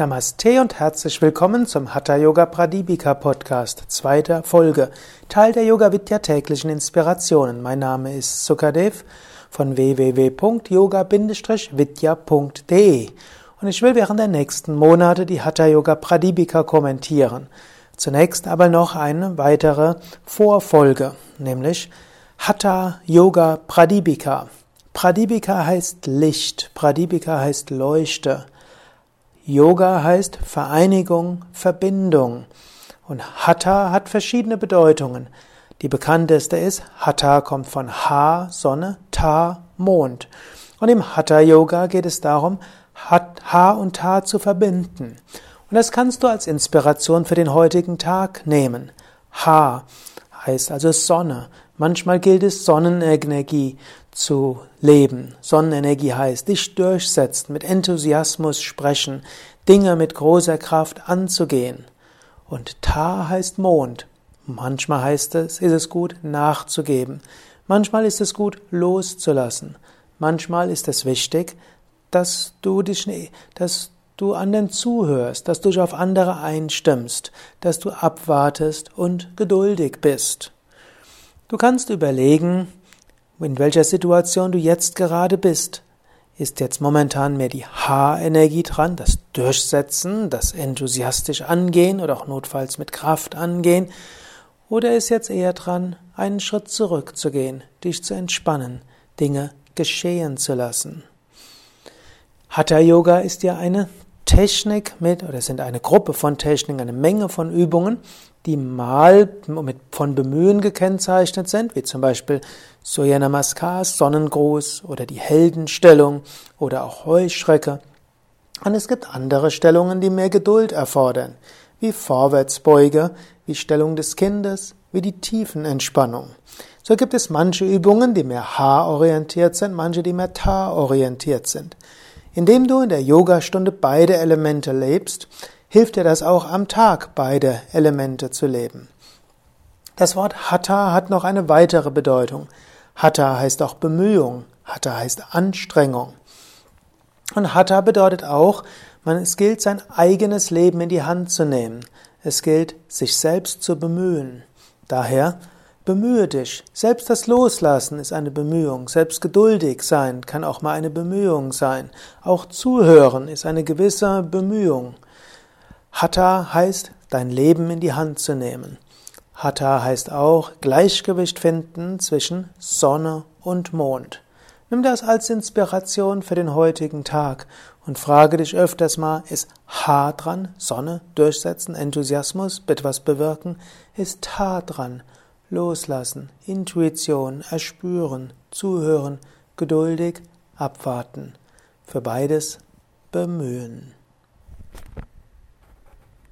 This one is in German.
Namaste und herzlich willkommen zum Hatha Yoga Pradipika Podcast, zweiter Folge, Teil der Yoga Vidya täglichen Inspirationen. Mein Name ist Sukadev von www.yoga-vidya.de und ich will während der nächsten Monate die Hatha Yoga Pradipika kommentieren. Zunächst aber noch eine weitere Vorfolge, nämlich Hatha Yoga Pradipika. Pradipika heißt Licht, Pradipika heißt Leuchte. Yoga heißt Vereinigung, Verbindung. Und Hatha hat verschiedene Bedeutungen. Die bekannteste ist, Hatha kommt von Ha, Sonne, Ta, Mond. Und im Hatha Yoga geht es darum, Ha und Ta zu verbinden. Und das kannst du als Inspiration für den heutigen Tag nehmen. Ha heißt also Sonne. Manchmal gilt es, Sonnenenergie zu leben. Sonnenenergie heißt, dich durchsetzen, mit Enthusiasmus sprechen, Dinge mit großer Kraft anzugehen. Und Ta heißt Mond. Manchmal heißt es, ist es gut, nachzugeben. Manchmal ist es gut, loszulassen. Manchmal ist es wichtig, dass du dich, dass du anderen zuhörst, dass du dich auf andere einstimmst, dass du abwartest und geduldig bist. Du kannst überlegen, in welcher Situation du jetzt gerade bist. Ist jetzt momentan mehr die H-Energie dran, das Durchsetzen, das enthusiastisch angehen oder auch notfalls mit Kraft angehen? Oder ist jetzt eher dran, einen Schritt zurückzugehen, dich zu entspannen, Dinge geschehen zu lassen? Hatha Yoga ist ja eine Technik mit, oder sind eine Gruppe von Techniken, eine Menge von Übungen, die mal mit, von Bemühen gekennzeichnet sind, wie zum Beispiel Surya Namaskar, Sonnengruß oder die Heldenstellung oder auch Heuschrecke. Und es gibt andere Stellungen, die mehr Geduld erfordern, wie Vorwärtsbeuge, wie Stellung des Kindes, wie die Tiefenentspannung. So gibt es manche Übungen, die mehr H-orientiert sind, manche, die mehr Ta-orientiert sind. Indem du in der Yogastunde beide Elemente lebst, hilft dir das auch am Tag, beide Elemente zu leben. Das Wort Hatha hat noch eine weitere Bedeutung. Hatha heißt auch Bemühung, Hatha heißt Anstrengung. Und Hatha bedeutet auch, man, es gilt, sein eigenes Leben in die Hand zu nehmen. Es gilt, sich selbst zu bemühen. Daher Bemühe dich. Selbst das Loslassen ist eine Bemühung. Selbst geduldig sein kann auch mal eine Bemühung sein. Auch zuhören ist eine gewisse Bemühung. Hatha heißt, dein Leben in die Hand zu nehmen. Hatha heißt auch Gleichgewicht finden zwischen Sonne und Mond. Nimm das als Inspiration für den heutigen Tag und frage dich öfters mal, ist H dran, Sonne, Durchsetzen, Enthusiasmus, etwas bewirken? Ist H dran, Loslassen, Intuition, erspüren, zuhören, geduldig, abwarten. Für beides bemühen.